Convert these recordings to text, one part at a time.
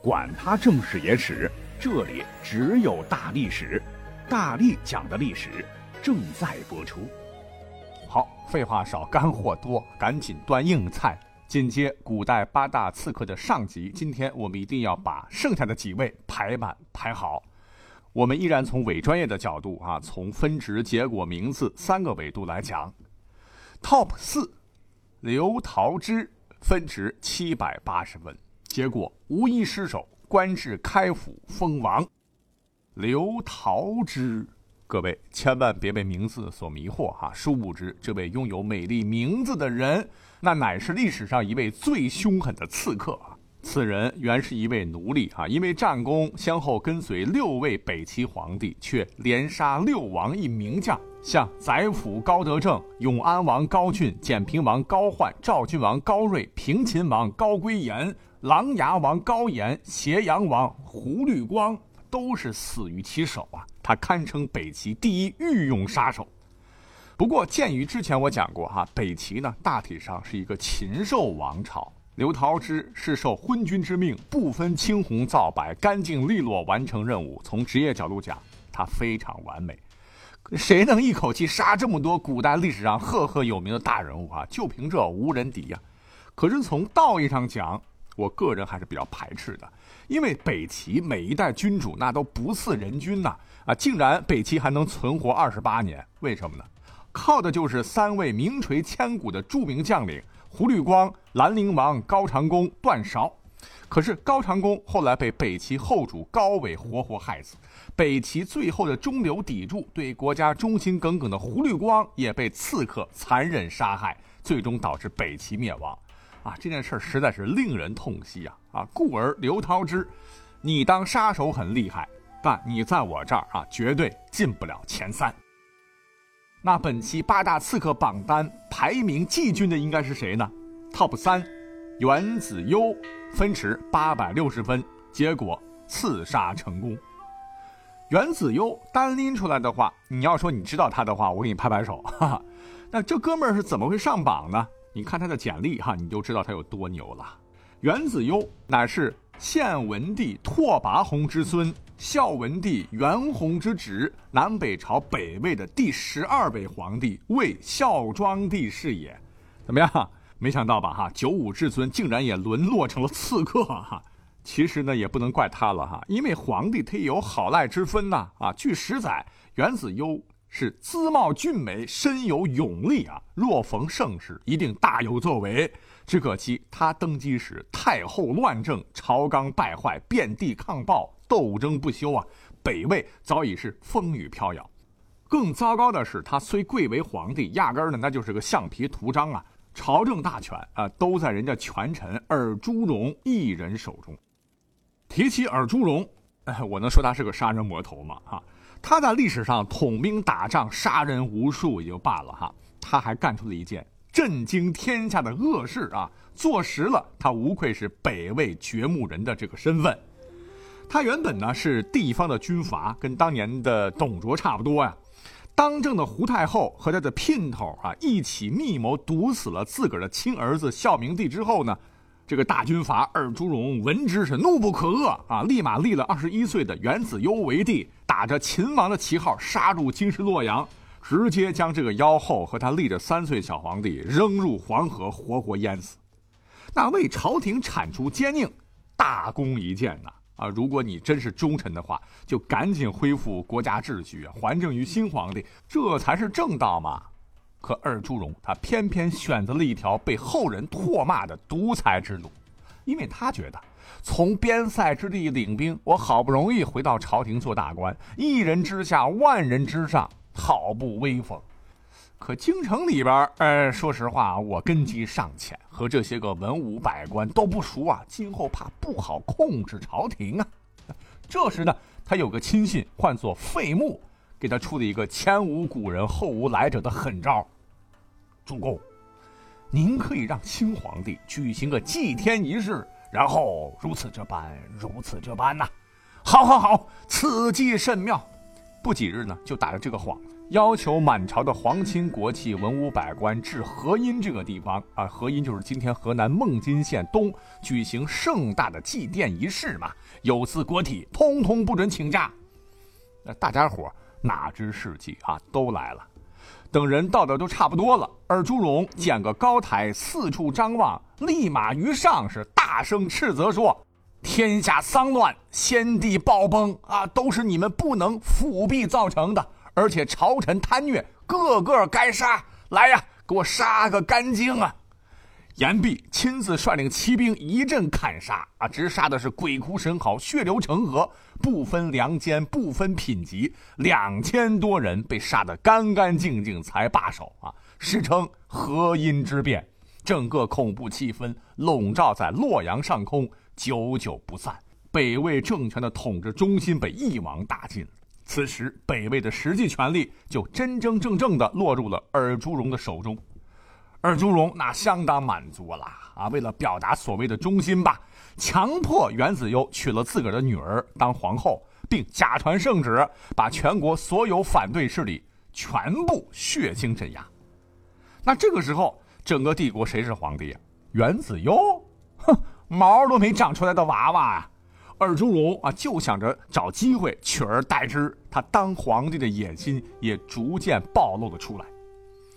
管他正史野史，这里只有大历史，大力讲的历史正在播出。好，废话少，干货多，赶紧端硬菜。紧接古代八大刺客的上集，今天我们一定要把剩下的几位排满排好。我们依然从伪专业的角度啊，从分值、结果、名字三个维度来讲。Top 四，刘桃之，分值七百八十分。结果无一失手，官至开府封王。刘桃之，各位千万别被名字所迷惑哈！殊不知，这位拥有美丽名字的人，那乃是历史上一位最凶狠的刺客啊！此人原是一位奴隶啊，因为战功，先后跟随六位北齐皇帝，却连杀六王一名将，像宰辅高德正、永安王高俊、简平王高焕、赵郡王高睿、平秦王高归延。琅琊王高岩、斜阳王胡律光都是死于其手啊！他堪称北齐第一御用杀手。不过，鉴于之前我讲过哈，北齐呢大体上是一个禽兽王朝。刘桃之是受昏君之命，不分青红皂白，干净利落完成任务。从职业角度讲，他非常完美。谁能一口气杀这么多古代历史上赫赫有名的大人物啊？就凭这无人敌呀！可是从道义上讲，我个人还是比较排斥的，因为北齐每一代君主那都不似人君呐，啊，竟然北齐还能存活二十八年，为什么呢？靠的就是三位名垂千古的著名将领胡律光、兰陵王高长恭、段韶。可是高长恭后来被北齐后主高纬活活害死，北齐最后的中流砥柱、对国家忠心耿耿的胡律光也被刺客残忍杀害，最终导致北齐灭亡。啊，这件事实在是令人痛惜啊！啊，故而刘涛之，你当杀手很厉害，但你在我这儿啊，绝对进不了前三。那本期八大刺客榜单排名季军的应该是谁呢？Top 三，袁子优，分值八百六十分，结果刺杀成功。袁子优单拎出来的话，你要说你知道他的话，我给你拍拍手。哈哈，那这哥们儿是怎么会上榜呢？你看他的简历哈，你就知道他有多牛了。元子攸乃是献文帝拓跋宏之孙，孝文帝元宏之侄，南北朝北魏的第十二位皇帝，魏孝庄帝是也。怎么样？没想到吧？哈，九五至尊竟然也沦落成了刺客哈。其实呢，也不能怪他了哈，因为皇帝他也有好赖之分呐。啊，据史载，元子攸。是姿貌俊美，身有勇力啊！若逢盛世，一定大有作为。只可惜他登基时太后乱政，朝纲败坏，遍地抗暴，斗争不休啊！北魏早已是风雨飘摇。更糟糕的是，他虽贵为皇帝，压根儿呢那就是个橡皮图章啊！朝政大权啊都在人家权臣尔朱荣一人手中。提起尔朱荣，哎，我能说他是个杀人魔头吗？哈！他在历史上统兵打仗，杀人无数也就罢了哈，他还干出了一件震惊天下的恶事啊！坐实了他无愧是北魏掘墓人的这个身份。他原本呢是地方的军阀，跟当年的董卓差不多呀。当政的胡太后和他的姘头啊一起密谋毒死了自个儿的亲儿子孝明帝之后呢。这个大军阀二朱荣闻之是怒不可遏啊，立马立了二十一岁的元子攸为帝，打着秦王的旗号杀入京师洛阳，直接将这个妖后和他立着三岁小皇帝扔入黄河，活活淹死。那为朝廷铲除奸佞，大功一件呐！啊，如果你真是忠臣的话，就赶紧恢复国家秩序，还政于新皇帝，这才是正道嘛。可二朱荣他偏偏选择了一条被后人唾骂的独裁之路，因为他觉得从边塞之地领兵，我好不容易回到朝廷做大官，一人之下万人之上，好不威风。可京城里边，呃，说实话，我根基尚浅，和这些个文武百官都不熟啊，今后怕不好控制朝廷啊。这时呢，他有个亲信，唤作费穆。给他出了一个前无古人后无来者的狠招，主公，您可以让新皇帝举行个祭天仪式，然后如此这般，如此这般呐。好，好，好，此计甚妙。不几日呢，就打着这个谎，要求满朝的皇亲国戚、文武百官至河阴这个地方啊，河阴就是今天河南孟津县东，举行盛大的祭奠仪式嘛。有司国体，通通不准请假。那大家伙哪知是计啊，都来了。等人到的都差不多了，而朱荣见个高台，四处张望，立马于上是大声斥责说：“天下丧乱，先帝暴崩啊，都是你们不能辅弼造成的。”而且朝臣贪虐，个个该杀！来呀，给我杀个干净啊！言毕，亲自率领骑兵一阵砍杀啊，直杀的是鬼哭神嚎，血流成河，不分良贱，不分品级，两千多人被杀得干干净净才罢手啊！史称河阴之变，整个恐怖气氛笼罩在洛阳上空，久久不散。北魏政权的统治中心被一网打尽。此时，北魏的实际权力就真真正正的落入了尔朱荣的手中。尔朱荣那相当满足了啊！为了表达所谓的忠心吧，强迫袁子悠娶了自个儿的女儿当皇后，并假传圣旨，把全国所有反对势力全部血腥镇压。那这个时候，整个帝国谁是皇帝啊？袁子悠？哼，毛都没长出来的娃娃啊！尔朱荣啊，就想着找机会取而代之，他当皇帝的野心也逐渐暴露了出来。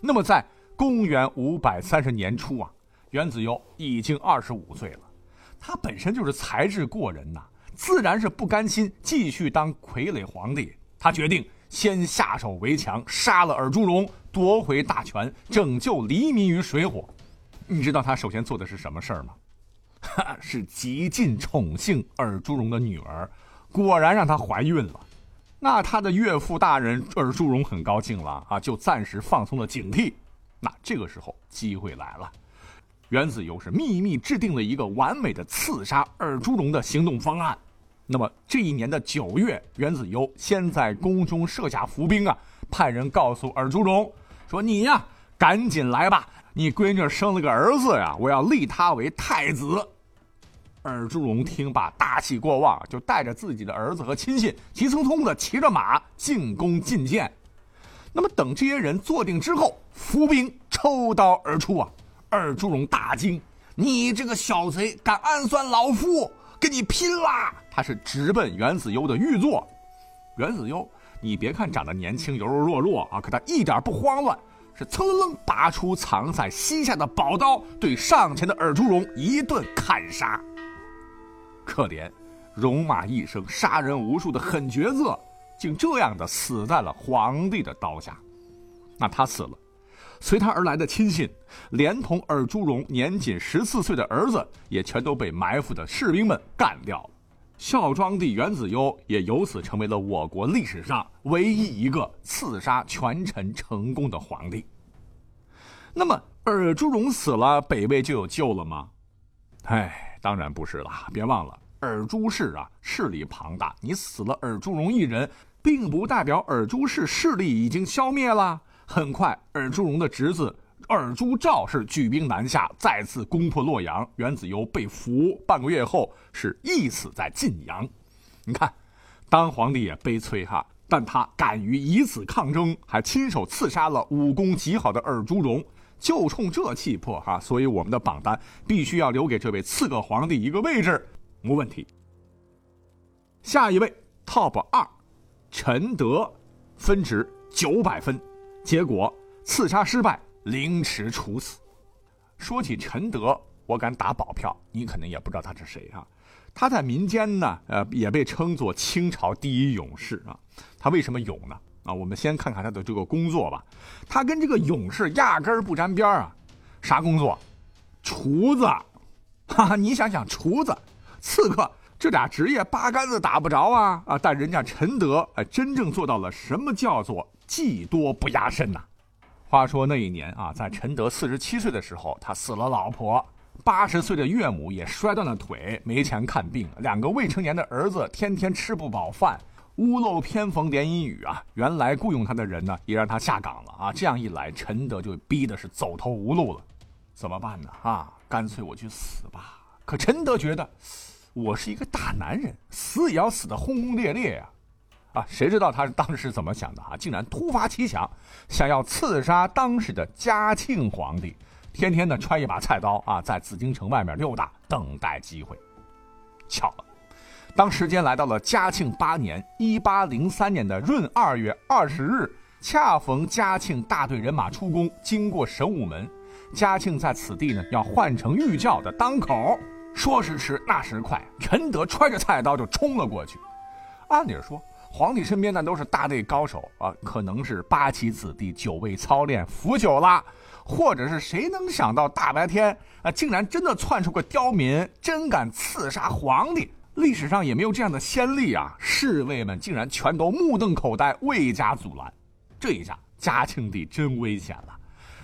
那么，在公元五百三十年初啊，袁子悠已经二十五岁了，他本身就是才智过人呐，自然是不甘心继续当傀儡皇帝。他决定先下手为强，杀了尔朱荣，夺回大权，拯救黎民于水火。你知道他首先做的是什么事儿吗？是极尽宠幸尔朱荣的女儿，果然让她怀孕了。那他的岳父大人尔朱荣很高兴了啊，就暂时放松了警惕。那这个时候机会来了，袁子游是秘密制定了一个完美的刺杀尔朱荣的行动方案。那么这一年的九月，袁子游先在宫中设下伏兵啊，派人告诉尔朱荣说：“你呀，赶紧来吧。”你闺女生了个儿子呀，我要立他为太子。尔朱荣听罢，大喜过望，就带着自己的儿子和亲信，急匆匆的骑着马进宫觐见。那么等这些人坐定之后，伏兵抽刀而出啊！尔朱荣大惊：“你这个小贼，敢暗算老夫，跟你拼啦！”他是直奔袁子悠的御座。袁子悠，你别看长得年轻、柔柔弱弱啊，可他一点不慌乱。是噌楞拔出藏在膝下的宝刀，对上前的尔朱荣一顿砍杀。可怜，戎马一生、杀人无数的狠角色，竟这样的死在了皇帝的刀下。那他死了，随他而来的亲信，连同尔朱荣年仅十四岁的儿子，也全都被埋伏的士兵们干掉了。孝庄帝元子攸也由此成为了我国历史上唯一一个刺杀权臣成功的皇帝。那么尔朱荣死了，北魏就有救了吗？哎，当然不是了。别忘了，尔朱氏啊势力庞大，你死了尔朱荣一人，并不代表尔朱氏势力已经消灭了。很快，尔朱荣的侄子。尔朱兆是举兵南下，再次攻破洛阳。袁子由被俘，半个月后是缢死在晋阳。你看，当皇帝也悲催哈，但他敢于以此抗争，还亲手刺杀了武功极好的尔朱荣，就冲这气魄哈，所以我们的榜单必须要留给这位刺客皇帝一个位置，无问题。下一位 top 二，陈德，分值九百分，结果刺杀失败。凌迟处死。说起陈德，我敢打保票，你可能也不知道他是谁啊。他在民间呢，呃，也被称作清朝第一勇士啊。他为什么勇呢？啊，我们先看看他的这个工作吧。他跟这个勇士压根儿不沾边啊。啥工作？厨子。哈哈，你想想，厨子、刺客这俩职业八竿子打不着啊啊！但人家陈德哎，真正做到了什么叫做技多不压身呐。话说那一年啊，在陈德四十七岁的时候，他死了老婆，八十岁的岳母也摔断了腿，没钱看病，两个未成年的儿子天天吃不饱饭，屋漏偏逢连阴雨啊！原来雇佣他的人呢，也让他下岗了啊！这样一来，陈德就逼的是走投无路了，怎么办呢？啊，干脆我去死吧！可陈德觉得，我是一个大男人，死也要死的轰轰烈烈呀！啊，谁知道他当时怎么想的啊？竟然突发奇想，想要刺杀当时的嘉庆皇帝，天天呢揣一把菜刀啊，在紫禁城外面溜达，等待机会。巧了，当时间来到了嘉庆八年（一八零三年）的闰二月二十日，恰逢嘉庆大队人马出宫，经过神武门，嘉庆在此地呢要换乘御轿的当口，说时迟，那时快，陈德揣着菜刀就冲了过去。按理说。皇帝身边那都是大内高手啊，可能是八旗子弟久未操练腐久了，或者是谁能想到大白天啊，竟然真的窜出个刁民，真敢刺杀皇帝？历史上也没有这样的先例啊！侍卫们竟然全都目瞪口呆，未加阻拦。这一下，嘉庆帝真危险了，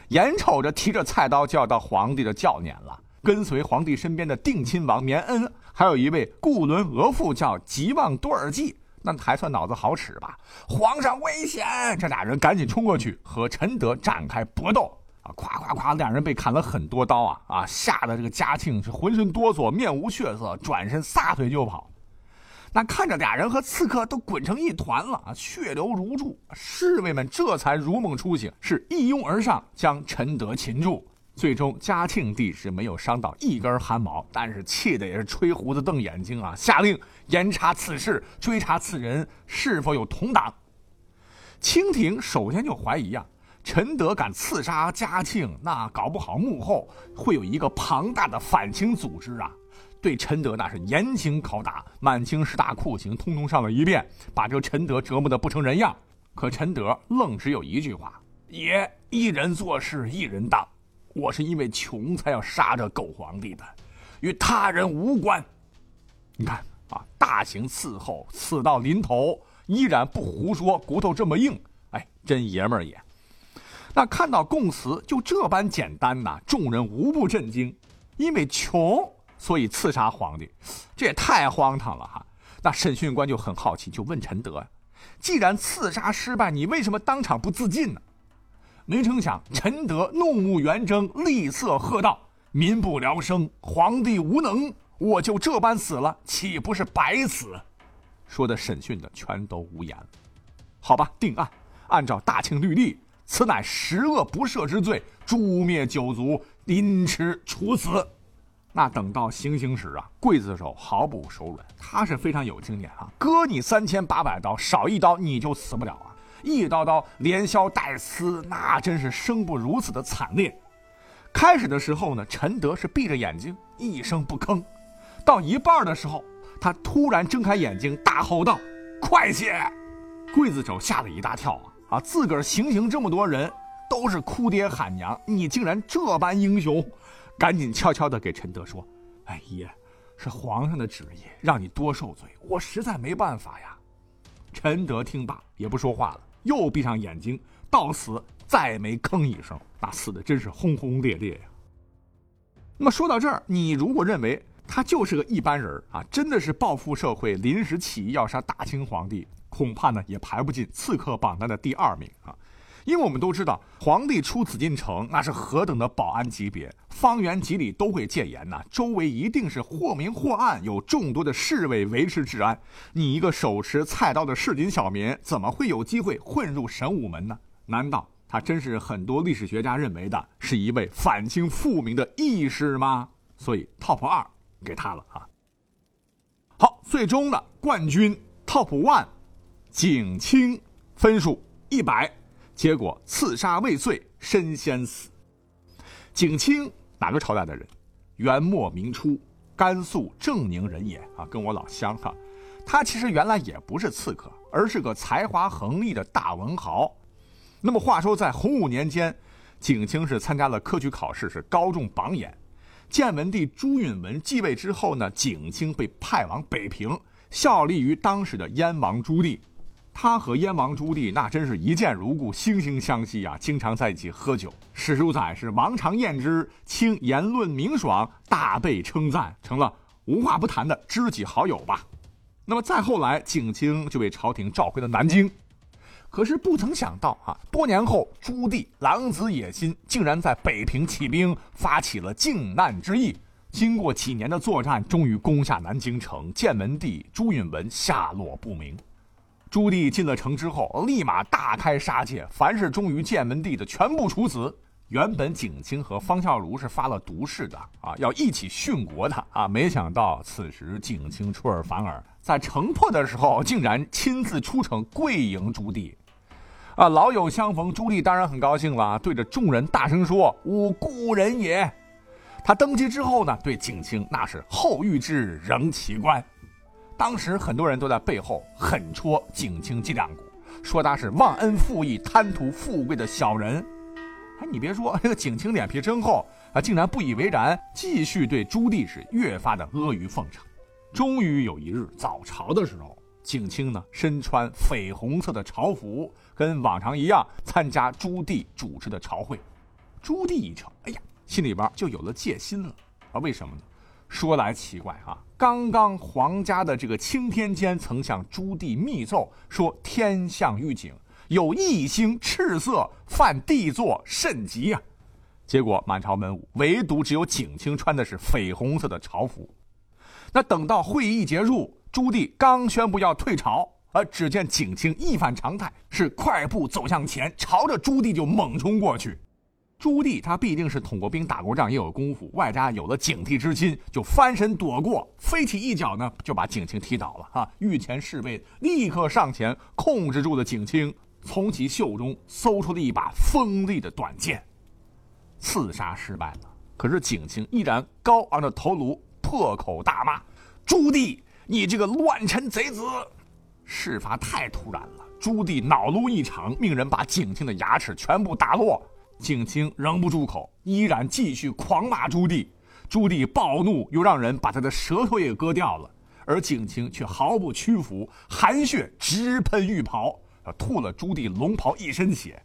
眼瞅着提着菜刀就要到皇帝的轿辇了。跟随皇帝身边的定亲王绵恩，还有一位固伦额驸叫吉旺多尔济。那还算脑子好使吧？皇上危险！这俩人赶紧冲过去和陈德展开搏斗啊！咵咵咵，两人被砍了很多刀啊啊！吓得这个嘉庆是浑身哆嗦，面无血色，转身撒腿就跑。那看着俩人和刺客都滚成一团了啊，血流如注，侍卫们这才如梦初醒，是一拥而上将陈德擒住。最终，嘉庆帝是没有伤到一根汗毛，但是气的也是吹胡子瞪眼睛啊！下令严查此事，追查此人是否有同党。清廷首先就怀疑啊，陈德敢刺杀嘉庆，那搞不好幕后会有一个庞大的反清组织啊！对陈德那是严刑拷打，满清十大酷刑通通上了一遍，把这个陈德折磨得不成人样。可陈德愣只有一句话：爷一人做事一人当。我是因为穷才要杀这狗皇帝的，与他人无关。你看啊，大刑伺候，死到临头依然不胡说，骨头这么硬，哎，真爷们儿也。那看到供词就这般简单呐，众人无不震惊。因为穷，所以刺杀皇帝，这也太荒唐了哈。那审讯官就很好奇，就问陈德：既然刺杀失败，你为什么当场不自尽呢？没成想，陈德怒目圆睁，厉色喝道：“民不聊生，皇帝无能，我就这般死了，岂不是白死？”说的审讯的全都无言了。好吧，定案，按照大清律例，此乃十恶不赦之罪，诛灭九族，凌迟处死。那等到行刑时啊，刽子手毫不手软，他是非常有经验啊，割你三千八百刀，少一刀你就死不了。一刀刀连削带刺，那真是生不如死的惨烈。开始的时候呢，陈德是闭着眼睛一声不吭，到一半的时候，他突然睁开眼睛，大吼道：“快些！”刽子手吓了一大跳啊！啊，自个儿行刑这么多人，都是哭爹喊娘，你竟然这般英雄！赶紧悄悄地给陈德说：“哎爷，是皇上的旨意，让你多受罪，我实在没办法呀。”陈德听罢也不说话了。又闭上眼睛，到死再没吭一声，那死的真是轰轰烈烈呀。那么说到这儿，你如果认为他就是个一般人啊，真的是报复社会，临时起意要杀大清皇帝，恐怕呢也排不进刺客榜单的第二名啊。因为我们都知道，皇帝出紫禁城那是何等的保安级别，方圆几里都会戒严呐，周围一定是或明或暗，有众多的侍卫维持治安。你一个手持菜刀的市井小民，怎么会有机会混入神武门呢？难道他真是很多历史学家认为的是一位反清复明的义士吗？所以 top 二给他了啊。好，最终的冠军 top one，景清分数一百。结果刺杀未遂身先死。景清哪个朝代的人？元末明初甘肃正宁人也啊，跟我老乡哈。他其实原来也不是刺客，而是个才华横溢的大文豪。那么话说在洪武年间，景清是参加了科举考试，是高中榜眼。建文帝朱允文继位之后呢，景清被派往北平，效力于当时的燕王朱棣。他和燕王朱棣那真是一见如故，惺惺相惜啊！经常在一起喝酒。史书载是王常宴之，清言论明爽，大被称赞，成了无话不谈的知己好友吧。那么再后来，景清就被朝廷召回了南京。可是不曾想到啊，多年后朱棣狼子野心，竟然在北平起兵，发起了靖难之役。经过几年的作战，终于攻下南京城。建文帝朱允文下落不明。朱棣进了城之后，立马大开杀戒，凡是忠于建文帝的，全部处死。原本景清和方孝孺是发了毒誓的啊，要一起殉国的啊，没想到此时景清出尔反尔，在城破的时候，竟然亲自出城跪迎朱棣。啊，老友相逢，朱棣当然很高兴了，对着众人大声说：“吾故人也。”他登基之后呢，对景清那是后遇之，仍其冠。当时很多人都在背后狠戳景清脊梁骨，说他是忘恩负义、贪图富贵的小人。哎，你别说，这个景清脸皮真厚啊，竟然不以为然，继续对朱棣是越发的阿谀奉承。终于有一日早朝的时候，景清呢身穿绯红色的朝服，跟往常一样参加朱棣主持的朝会。朱棣一瞧，哎呀，心里边就有了戒心了啊？为什么呢？说来奇怪啊，刚刚皇家的这个钦天监曾向朱棣密奏说，天象预警有异星赤色犯帝座，甚急啊！结果满朝文武唯独只有景清穿的是绯红色的朝服。那等到会议结束，朱棣刚宣布要退朝，而只见景清一反常态，是快步走向前，朝着朱棣就猛冲过去。朱棣他毕竟是捅过兵、打过仗，也有功夫，外加有了警惕之心，就翻身躲过，飞起一脚呢，就把景清踢倒了。哈，御前侍卫立刻上前控制住了景清，从其袖中搜出了一把锋利的短剑。刺杀失败了，可是景清依然高昂着头颅，破口大骂：“朱棣，你这个乱臣贼子！”事发太突然了，朱棣恼怒异常，命人把景清的牙齿全部打落。景清仍不住口，依然继续狂骂朱棣。朱棣暴怒，又让人把他的舌头也割掉了。而景清却毫不屈服，含血直喷浴袍，吐了朱棣龙袍一身血。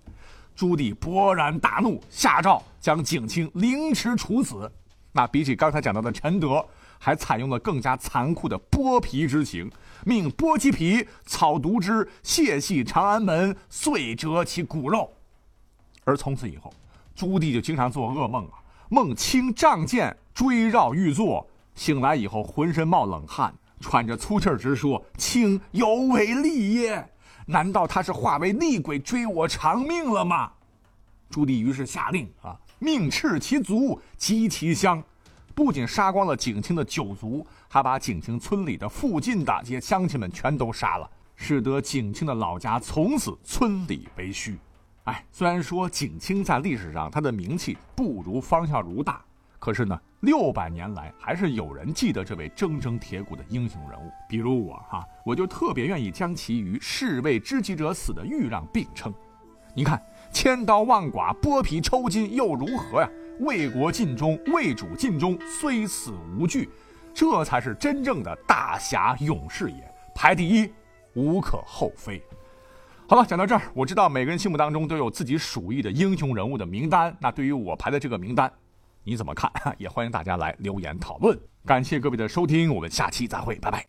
朱棣勃然大怒，下诏将景清凌迟处死。那比起刚才讲到的陈德，还采用了更加残酷的剥皮之刑，命剥其皮，草毒之，卸系长安门，遂折其骨肉。而从此以后，朱棣就经常做噩梦啊，梦清仗剑追绕玉座，醒来以后浑身冒冷汗，喘着粗气直说：“卿有违厉耶？难道他是化为厉鬼追我偿命了吗？”朱棣于是下令啊，命斥其族，击其乡，不仅杀光了景清的九族，还把景清村里的附近的这些乡亲们全都杀了，使得景清的老家从此村里为墟。哎，虽然说景清在历史上他的名气不如方孝孺大，可是呢，六百年来还是有人记得这位铮铮铁骨的英雄人物。比如我哈，我就特别愿意将其与“士为知己者死”的豫让并称。你看，千刀万剐、剥皮抽筋又如何呀？为国尽忠、为主尽忠，虽死无惧，这才是真正的大侠勇士也。排第一，无可厚非。好了，讲到这儿，我知道每个人心目当中都有自己属意的英雄人物的名单。那对于我排的这个名单，你怎么看？也欢迎大家来留言讨论。感谢各位的收听，我们下期再会，拜拜。